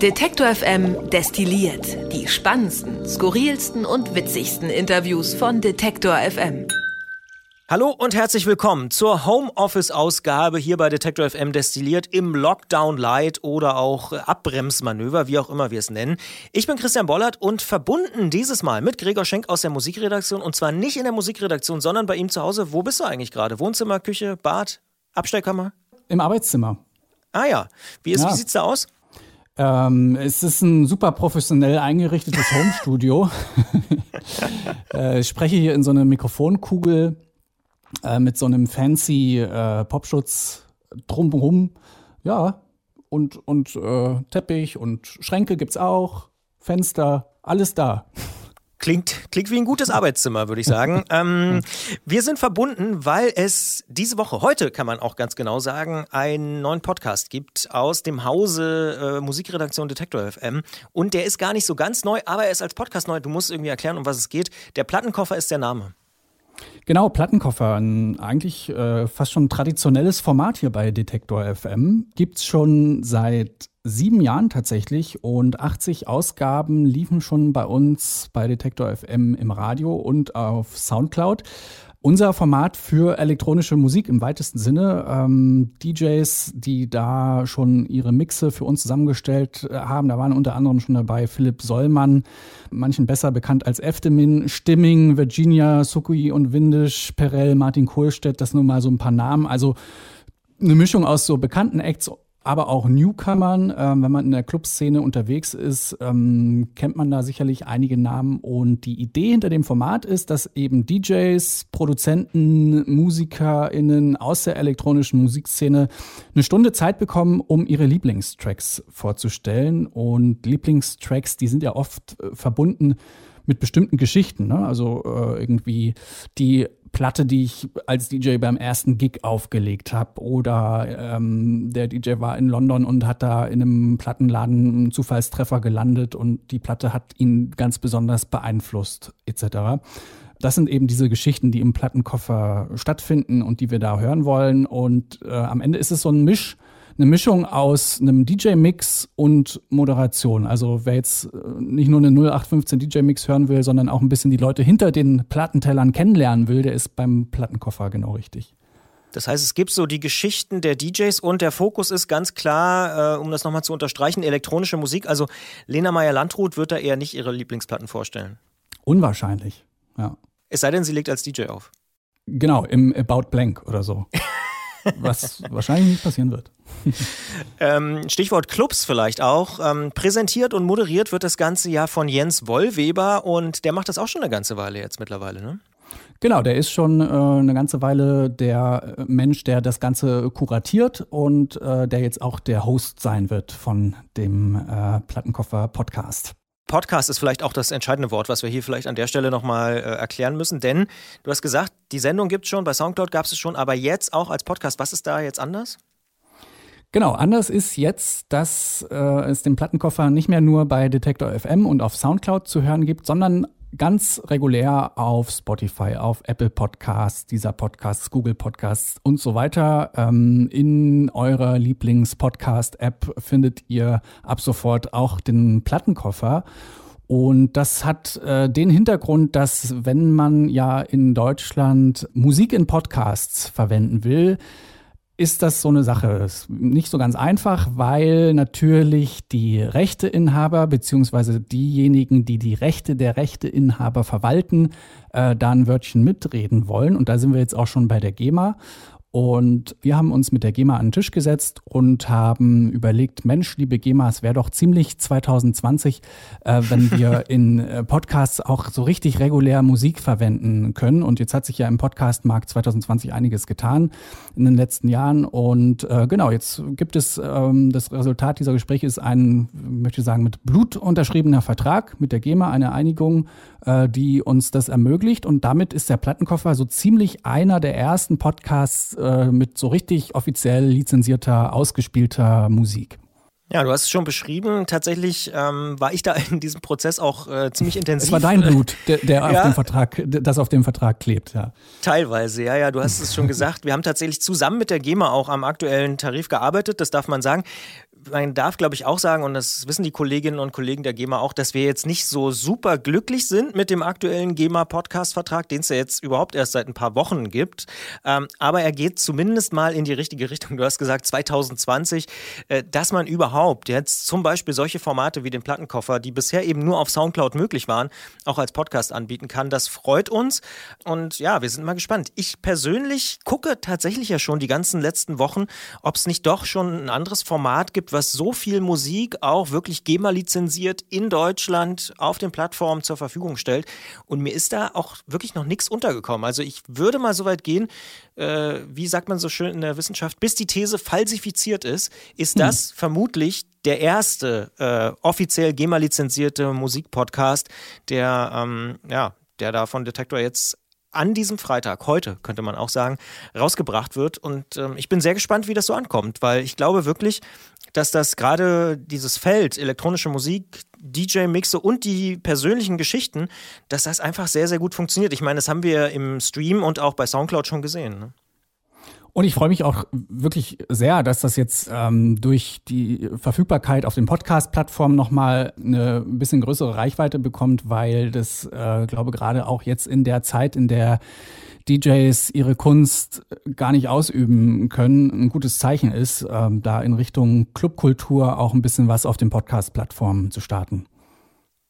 Detektor FM destilliert die spannendsten, skurrilsten und witzigsten Interviews von Detektor FM. Hallo und herzlich willkommen zur Homeoffice-Ausgabe hier bei Detektor FM destilliert im Lockdown Light oder auch Abbremsmanöver, wie auch immer wir es nennen. Ich bin Christian Bollert und verbunden dieses Mal mit Gregor Schenk aus der Musikredaktion und zwar nicht in der Musikredaktion, sondern bei ihm zu Hause. Wo bist du eigentlich gerade? Wohnzimmer, Küche, Bad, Abstellkammer? Im Arbeitszimmer. Ah ja. Wie, ist, ja. wie sieht's da aus? Ähm, es ist ein super professionell eingerichtetes Homestudio. äh, ich spreche hier in so eine Mikrofonkugel äh, mit so einem fancy äh, Popschutz drumherum. Ja, und, und äh, Teppich und Schränke gibt's auch, Fenster, alles da. Klingt, klingt wie ein gutes Arbeitszimmer, würde ich sagen. ähm, wir sind verbunden, weil es diese Woche, heute kann man auch ganz genau sagen, einen neuen Podcast gibt aus dem Hause äh, Musikredaktion Detektor FM. Und der ist gar nicht so ganz neu, aber er ist als Podcast neu. Du musst irgendwie erklären, um was es geht. Der Plattenkoffer ist der Name. Genau, Plattenkoffer, ein eigentlich äh, fast schon traditionelles Format hier bei Detektor FM. Gibt's schon seit sieben Jahren tatsächlich und 80 Ausgaben liefen schon bei uns bei Detektor FM im Radio und auf Soundcloud. Unser Format für elektronische Musik im weitesten Sinne. Ähm, DJs, die da schon ihre Mixe für uns zusammengestellt äh, haben, da waren unter anderem schon dabei Philipp Sollmann, manchen besser bekannt als Eftemin, Stimming, Virginia, Sukui und Windisch, Perel, Martin Kohlstedt, das nur mal so ein paar Namen. Also eine Mischung aus so bekannten Acts aber auch Newcomern. Ähm, wenn man in der Clubszene unterwegs ist, ähm, kennt man da sicherlich einige Namen. Und die Idee hinter dem Format ist, dass eben DJs, Produzenten, MusikerInnen aus der elektronischen Musikszene eine Stunde Zeit bekommen, um ihre Lieblingstracks vorzustellen. Und Lieblingstracks, die sind ja oft äh, verbunden mit bestimmten Geschichten. Ne? Also äh, irgendwie die Platte, die ich als DJ beim ersten Gig aufgelegt habe. Oder ähm, der DJ war in London und hat da in einem Plattenladen einen Zufallstreffer gelandet und die Platte hat ihn ganz besonders beeinflusst, etc. Das sind eben diese Geschichten, die im Plattenkoffer stattfinden und die wir da hören wollen. Und äh, am Ende ist es so ein Misch eine Mischung aus einem DJ-Mix und Moderation. Also wer jetzt äh, nicht nur eine 0815 DJ-Mix hören will, sondern auch ein bisschen die Leute hinter den Plattentellern kennenlernen will, der ist beim Plattenkoffer genau richtig. Das heißt, es gibt so die Geschichten der DJs und der Fokus ist ganz klar, äh, um das nochmal zu unterstreichen, elektronische Musik. Also Lena Meyer-Landrut wird da eher nicht ihre Lieblingsplatten vorstellen. Unwahrscheinlich, ja. Es sei denn, sie legt als DJ auf. Genau, im About Blank oder so. Was wahrscheinlich nicht passieren wird. ähm, Stichwort Clubs vielleicht auch. Ähm, präsentiert und moderiert wird das ganze ja von Jens Wollweber und der macht das auch schon eine ganze Weile jetzt mittlerweile, ne? Genau, der ist schon äh, eine ganze Weile der äh, Mensch, der das Ganze kuratiert und äh, der jetzt auch der Host sein wird von dem äh, Plattenkoffer Podcast. Podcast ist vielleicht auch das entscheidende Wort, was wir hier vielleicht an der Stelle nochmal äh, erklären müssen. Denn du hast gesagt, die Sendung gibt es schon, bei Soundcloud gab es es schon, aber jetzt auch als Podcast. Was ist da jetzt anders? Genau, anders ist jetzt, dass äh, es den Plattenkoffer nicht mehr nur bei Detektor FM und auf Soundcloud zu hören gibt, sondern ganz regulär auf Spotify, auf Apple Podcasts, dieser Podcasts, Google Podcasts und so weiter. Ähm, in eurer Lieblings-Podcast-App findet ihr ab sofort auch den Plattenkoffer. Und das hat äh, den Hintergrund, dass wenn man ja in Deutschland Musik in Podcasts verwenden will, ist das so eine Sache. Ist nicht so ganz einfach, weil natürlich die Rechteinhaber beziehungsweise diejenigen, die die Rechte der Rechteinhaber verwalten, äh, da ein Wörtchen mitreden wollen. Und da sind wir jetzt auch schon bei der GEMA. Und wir haben uns mit der GEMA an den Tisch gesetzt und haben überlegt, Mensch, liebe GEMA, es wäre doch ziemlich 2020, äh, wenn wir in äh, Podcasts auch so richtig regulär Musik verwenden können. Und jetzt hat sich ja im Podcastmarkt 2020 einiges getan in den letzten Jahren. Und äh, genau, jetzt gibt es ähm, das Resultat dieser Gespräche ist ein, möchte ich sagen, mit Blut unterschriebener Vertrag mit der GEMA, eine Einigung, äh, die uns das ermöglicht. Und damit ist der Plattenkoffer so ziemlich einer der ersten Podcasts, äh, mit so richtig offiziell lizenzierter, ausgespielter Musik. Ja, du hast es schon beschrieben. Tatsächlich ähm, war ich da in diesem Prozess auch äh, ziemlich intensiv. Es war dein Blut, der, der ja. auf dem Vertrag, das auf dem Vertrag klebt, ja. Teilweise, ja, ja, du hast es schon gesagt. Wir haben tatsächlich zusammen mit der GEMA auch am aktuellen Tarif gearbeitet, das darf man sagen. Man darf, glaube ich, auch sagen, und das wissen die Kolleginnen und Kollegen der GEMA auch, dass wir jetzt nicht so super glücklich sind mit dem aktuellen GEMA-Podcast-Vertrag, den es ja jetzt überhaupt erst seit ein paar Wochen gibt. Ähm, aber er geht zumindest mal in die richtige Richtung. Du hast gesagt 2020, äh, dass man überhaupt jetzt zum Beispiel solche Formate wie den Plattenkoffer, die bisher eben nur auf Soundcloud möglich waren, auch als Podcast anbieten kann. Das freut uns. Und ja, wir sind mal gespannt. Ich persönlich gucke tatsächlich ja schon die ganzen letzten Wochen, ob es nicht doch schon ein anderes Format gibt, was so viel Musik auch wirklich GEMA-lizenziert in Deutschland auf den Plattformen zur Verfügung stellt. Und mir ist da auch wirklich noch nichts untergekommen. Also ich würde mal so weit gehen, äh, wie sagt man so schön in der Wissenschaft, bis die These falsifiziert ist, ist hm. das vermutlich der erste äh, offiziell GEMA-lizenzierte Musikpodcast, der, ähm, ja, der da von Detektor jetzt an diesem Freitag, heute könnte man auch sagen, rausgebracht wird. Und ähm, ich bin sehr gespannt, wie das so ankommt, weil ich glaube wirklich, dass das gerade dieses Feld elektronische Musik, DJ-Mixe und die persönlichen Geschichten, dass das einfach sehr, sehr gut funktioniert. Ich meine, das haben wir im Stream und auch bei Soundcloud schon gesehen. Ne? Und ich freue mich auch wirklich sehr, dass das jetzt ähm, durch die Verfügbarkeit auf den Podcast-Plattformen nochmal eine bisschen größere Reichweite bekommt, weil das, äh, glaube gerade auch jetzt in der Zeit, in der DJs ihre Kunst gar nicht ausüben können, ein gutes Zeichen ist, ähm, da in Richtung Clubkultur auch ein bisschen was auf den Podcast-Plattformen zu starten.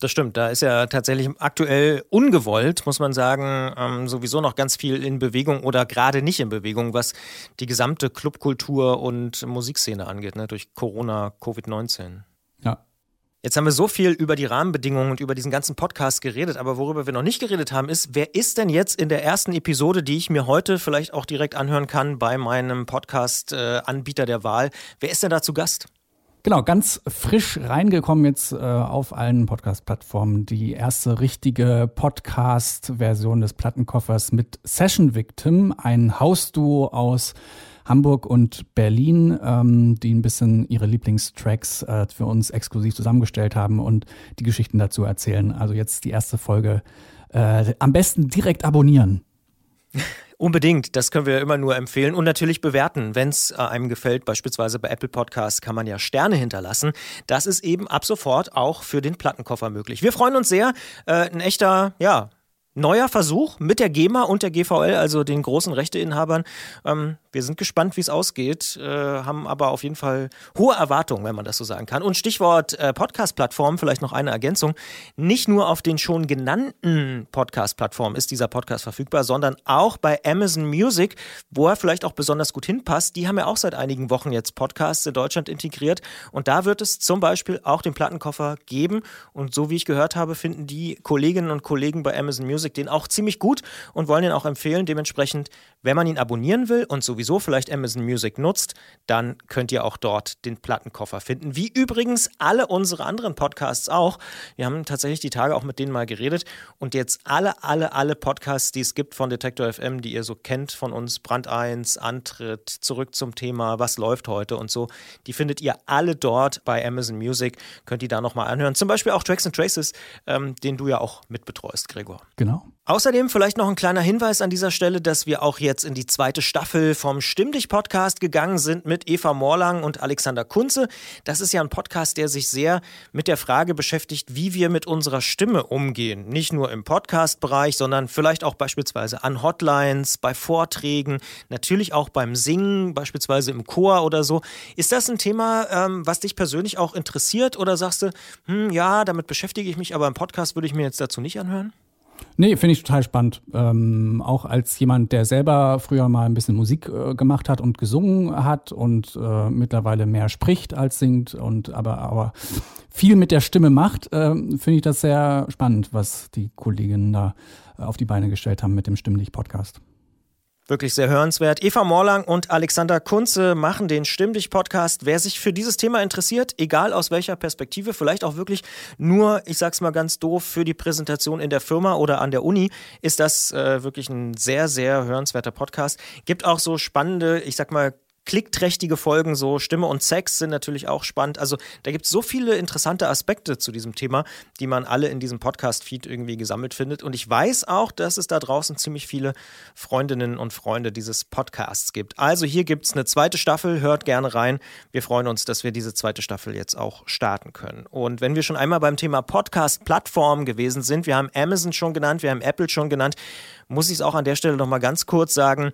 Das stimmt, da ist ja tatsächlich aktuell ungewollt, muss man sagen, ähm, sowieso noch ganz viel in Bewegung oder gerade nicht in Bewegung, was die gesamte Clubkultur und Musikszene angeht, ne, durch Corona, Covid-19. Ja. Jetzt haben wir so viel über die Rahmenbedingungen und über diesen ganzen Podcast geredet, aber worüber wir noch nicht geredet haben, ist, wer ist denn jetzt in der ersten Episode, die ich mir heute vielleicht auch direkt anhören kann bei meinem Podcast-Anbieter äh, der Wahl, wer ist denn da zu Gast? Genau, ganz frisch reingekommen jetzt äh, auf allen Podcast-Plattformen. Die erste richtige Podcast-Version des Plattenkoffers mit Session Victim, ein Hausduo aus Hamburg und Berlin, ähm, die ein bisschen ihre Lieblingstracks äh, für uns exklusiv zusammengestellt haben und die Geschichten dazu erzählen. Also jetzt die erste Folge. Äh, am besten direkt abonnieren. Unbedingt, das können wir immer nur empfehlen und natürlich bewerten, wenn es äh, einem gefällt. Beispielsweise bei Apple Podcasts kann man ja Sterne hinterlassen. Das ist eben ab sofort auch für den Plattenkoffer möglich. Wir freuen uns sehr. Äh, ein echter, ja, neuer Versuch mit der GEMA und der GVL, also den großen Rechteinhabern. Ähm, wir sind gespannt, wie es ausgeht, äh, haben aber auf jeden Fall hohe Erwartungen, wenn man das so sagen kann. Und Stichwort äh, Podcast-Plattform, vielleicht noch eine Ergänzung. Nicht nur auf den schon genannten Podcast-Plattformen ist dieser Podcast verfügbar, sondern auch bei Amazon Music, wo er vielleicht auch besonders gut hinpasst. Die haben ja auch seit einigen Wochen jetzt Podcasts in Deutschland integriert. Und da wird es zum Beispiel auch den Plattenkoffer geben. Und so wie ich gehört habe, finden die Kolleginnen und Kollegen bei Amazon Music den auch ziemlich gut und wollen ihn auch empfehlen. Dementsprechend, wenn man ihn abonnieren will und sowieso sowieso vielleicht Amazon Music nutzt, dann könnt ihr auch dort den Plattenkoffer finden. Wie übrigens alle unsere anderen Podcasts auch. Wir haben tatsächlich die Tage auch mit denen mal geredet und jetzt alle, alle, alle Podcasts, die es gibt von Detektor FM, die ihr so kennt von uns, Brand 1, Antritt, zurück zum Thema, was läuft heute und so, die findet ihr alle dort bei Amazon Music. Könnt ihr da nochmal anhören. Zum Beispiel auch Tracks and Traces, ähm, den du ja auch mitbetreust, Gregor. Genau. Außerdem vielleicht noch ein kleiner Hinweis an dieser Stelle, dass wir auch jetzt in die zweite Staffel vom Stimm dich Podcast gegangen sind mit Eva Morlang und Alexander Kunze. Das ist ja ein Podcast, der sich sehr mit der Frage beschäftigt, wie wir mit unserer Stimme umgehen. Nicht nur im Podcast-Bereich, sondern vielleicht auch beispielsweise an Hotlines, bei Vorträgen, natürlich auch beim Singen, beispielsweise im Chor oder so. Ist das ein Thema, ähm, was dich persönlich auch interessiert oder sagst du, hm, ja, damit beschäftige ich mich, aber im Podcast würde ich mir jetzt dazu nicht anhören? Nee, finde ich total spannend. Ähm, auch als jemand, der selber früher mal ein bisschen Musik äh, gemacht hat und gesungen hat und äh, mittlerweile mehr spricht als singt und aber, aber viel mit der Stimme macht, äh, finde ich das sehr spannend, was die Kolleginnen da äh, auf die Beine gestellt haben mit dem Stimmlich-Podcast. Wirklich sehr hörenswert. Eva Morlang und Alexander Kunze machen den Stimm dich Podcast. Wer sich für dieses Thema interessiert, egal aus welcher Perspektive, vielleicht auch wirklich nur, ich sag's mal ganz doof, für die Präsentation in der Firma oder an der Uni, ist das äh, wirklich ein sehr, sehr hörenswerter Podcast. Gibt auch so spannende, ich sag mal, klickträchtige Folgen, so Stimme und Sex sind natürlich auch spannend. Also da gibt es so viele interessante Aspekte zu diesem Thema, die man alle in diesem Podcast-Feed irgendwie gesammelt findet. Und ich weiß auch, dass es da draußen ziemlich viele Freundinnen und Freunde dieses Podcasts gibt. Also hier gibt es eine zweite Staffel, hört gerne rein. Wir freuen uns, dass wir diese zweite Staffel jetzt auch starten können. Und wenn wir schon einmal beim Thema Podcast-Plattform gewesen sind, wir haben Amazon schon genannt, wir haben Apple schon genannt, muss ich es auch an der Stelle nochmal ganz kurz sagen.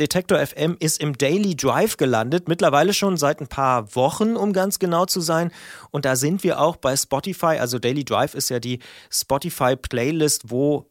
Detektor FM ist im Daily Drive gelandet, mittlerweile schon seit ein paar Wochen, um ganz genau zu sein. Und da sind wir auch bei Spotify. Also Daily Drive ist ja die Spotify-Playlist, wo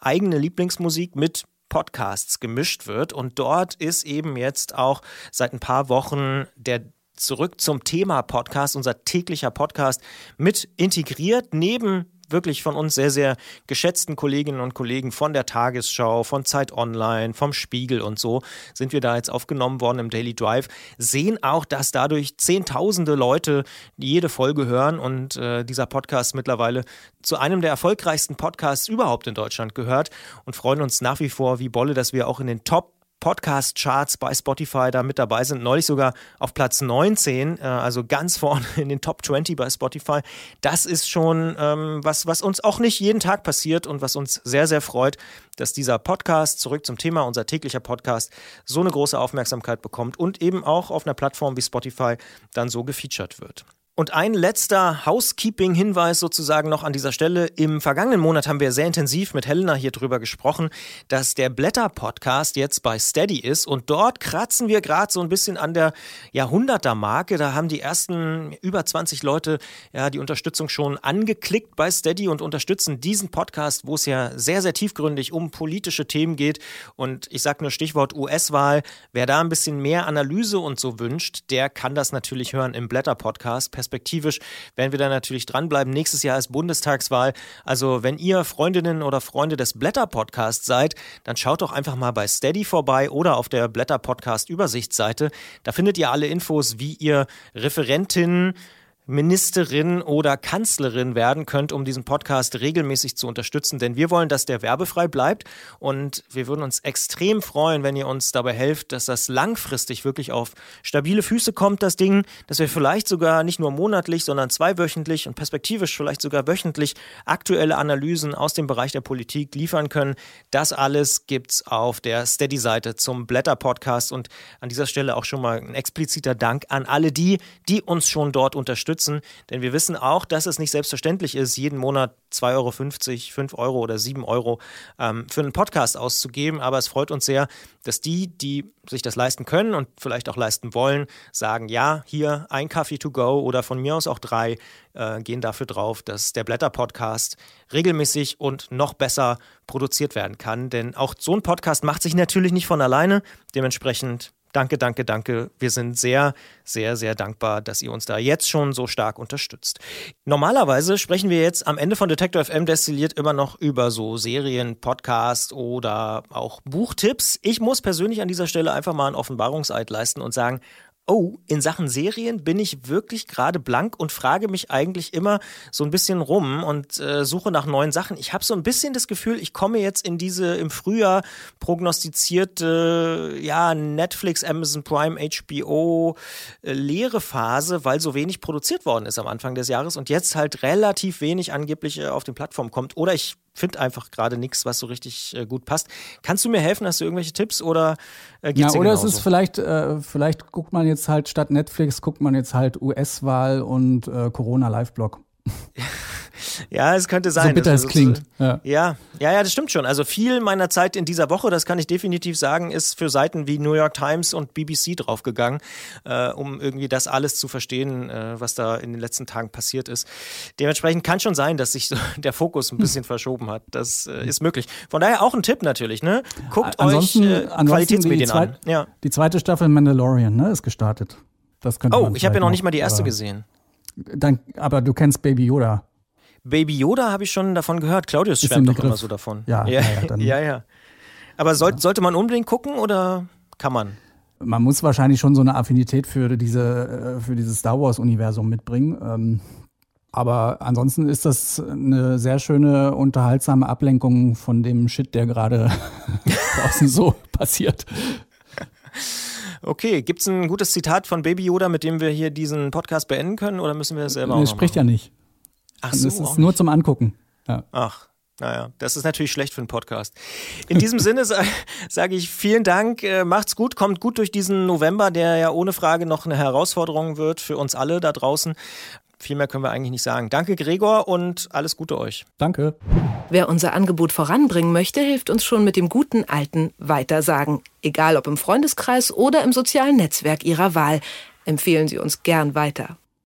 eigene Lieblingsmusik mit Podcasts gemischt wird. Und dort ist eben jetzt auch seit ein paar Wochen der Zurück zum Thema Podcast, unser täglicher Podcast, mit integriert, neben wirklich von uns sehr, sehr geschätzten Kolleginnen und Kollegen von der Tagesschau, von Zeit Online, vom Spiegel und so sind wir da jetzt aufgenommen worden im Daily Drive, sehen auch, dass dadurch Zehntausende Leute jede Folge hören und äh, dieser Podcast mittlerweile zu einem der erfolgreichsten Podcasts überhaupt in Deutschland gehört und freuen uns nach wie vor wie Bolle, dass wir auch in den Top Podcast-Charts bei Spotify da mit dabei sind. Neulich sogar auf Platz 19, äh, also ganz vorne in den Top 20 bei Spotify. Das ist schon ähm, was, was uns auch nicht jeden Tag passiert und was uns sehr, sehr freut, dass dieser Podcast, zurück zum Thema, unser täglicher Podcast, so eine große Aufmerksamkeit bekommt und eben auch auf einer Plattform wie Spotify dann so gefeatured wird. Und ein letzter Housekeeping-Hinweis sozusagen noch an dieser Stelle. Im vergangenen Monat haben wir sehr intensiv mit Helena hier drüber gesprochen, dass der Blätter-Podcast jetzt bei Steady ist. Und dort kratzen wir gerade so ein bisschen an der Jahrhunderter-Marke. Da haben die ersten über 20 Leute ja die Unterstützung schon angeklickt bei Steady und unterstützen diesen Podcast, wo es ja sehr, sehr tiefgründig um politische Themen geht. Und ich sage nur Stichwort US-Wahl. Wer da ein bisschen mehr Analyse und so wünscht, der kann das natürlich hören im Blätter-Podcast perspektivisch werden wir da natürlich dranbleiben. Nächstes Jahr ist Bundestagswahl. Also wenn ihr Freundinnen oder Freunde des Blätter-Podcasts seid, dann schaut doch einfach mal bei Steady vorbei oder auf der Blätter-Podcast-Übersichtsseite. Da findet ihr alle Infos, wie ihr Referentinnen Ministerin oder Kanzlerin werden könnt, um diesen Podcast regelmäßig zu unterstützen. Denn wir wollen, dass der werbefrei bleibt und wir würden uns extrem freuen, wenn ihr uns dabei helft, dass das langfristig wirklich auf stabile Füße kommt, das Ding, dass wir vielleicht sogar nicht nur monatlich, sondern zweiwöchentlich und perspektivisch vielleicht sogar wöchentlich aktuelle Analysen aus dem Bereich der Politik liefern können. Das alles gibt's auf der Steady-Seite zum Blätter-Podcast und an dieser Stelle auch schon mal ein expliziter Dank an alle die, die uns schon dort unterstützen unterstützen. Denn wir wissen auch, dass es nicht selbstverständlich ist, jeden Monat 2,50 Euro, 5 Euro oder 7 Euro ähm, für einen Podcast auszugeben. Aber es freut uns sehr, dass die, die sich das leisten können und vielleicht auch leisten wollen, sagen, ja, hier ein Kaffee to go oder von mir aus auch drei, äh, gehen dafür drauf, dass der Blätter-Podcast regelmäßig und noch besser produziert werden kann. Denn auch so ein Podcast macht sich natürlich nicht von alleine. Dementsprechend Danke, danke, danke. Wir sind sehr, sehr, sehr dankbar, dass ihr uns da jetzt schon so stark unterstützt. Normalerweise sprechen wir jetzt am Ende von Detector FM destilliert immer noch über so Serien, Podcasts oder auch Buchtipps. Ich muss persönlich an dieser Stelle einfach mal einen Offenbarungseid leisten und sagen, oh, in Sachen Serien bin ich wirklich gerade blank und frage mich eigentlich immer so ein bisschen rum und äh, suche nach neuen Sachen. Ich habe so ein bisschen das Gefühl, ich komme jetzt in diese im Frühjahr prognostizierte, ja, Netflix, Amazon Prime, HBO äh, leere Phase, weil so wenig produziert worden ist am Anfang des Jahres und jetzt halt relativ wenig angeblich äh, auf den Plattformen kommt. Oder ich finde einfach gerade nichts, was so richtig äh, gut passt. Kannst du mir helfen? Hast du irgendwelche Tipps oder äh, geht's ja, oder es ist vielleicht, äh, vielleicht guckt man jetzt halt statt Netflix, guckt man jetzt halt US-Wahl und äh, Corona-Live-Blog. Ja, es könnte sein. So bitter es klingt. Ja. ja. ja, ja, das stimmt schon. Also viel meiner Zeit in dieser Woche, das kann ich definitiv sagen, ist für Seiten wie New York Times und BBC draufgegangen, äh, um irgendwie das alles zu verstehen, äh, was da in den letzten Tagen passiert ist. Dementsprechend kann schon sein, dass sich so der Fokus ein bisschen verschoben hat. Das äh, ist möglich. Von daher auch ein Tipp natürlich, ne? Guckt ansonsten, euch äh, Qualitätsmedien an. Ja. Die zweite Staffel Mandalorian, ne, ist gestartet. Das könnte oh, ich habe ja noch nicht mal die erste gesehen. Dann, aber du kennst Baby Yoda. Baby Yoda habe ich schon davon gehört. Claudius Ist schwärmt doch immer so davon. Ja, ja, ja, ja, ja. Aber soll, sollte man unbedingt gucken oder kann man? Man muss wahrscheinlich schon so eine Affinität für diese, äh, für dieses Star Wars-Universum mitbringen. Ähm, aber ansonsten ist das eine sehr schöne, unterhaltsame Ablenkung von dem Shit, der gerade draußen so passiert. Okay, gibt es ein gutes Zitat von Baby Yoda, mit dem wir hier diesen Podcast beenden können oder müssen wir das selber nee, auch spricht ja nicht. Ach so, das ist nur nicht. zum Angucken. Ja. Ach, naja, das ist natürlich schlecht für einen Podcast. In diesem Sinne sage ich vielen Dank, äh, macht's gut, kommt gut durch diesen November, der ja ohne Frage noch eine Herausforderung wird für uns alle da draußen. Viel mehr können wir eigentlich nicht sagen. Danke, Gregor, und alles Gute euch. Danke. Wer unser Angebot voranbringen möchte, hilft uns schon mit dem guten alten Weitersagen. Egal ob im Freundeskreis oder im sozialen Netzwerk Ihrer Wahl. Empfehlen Sie uns gern weiter.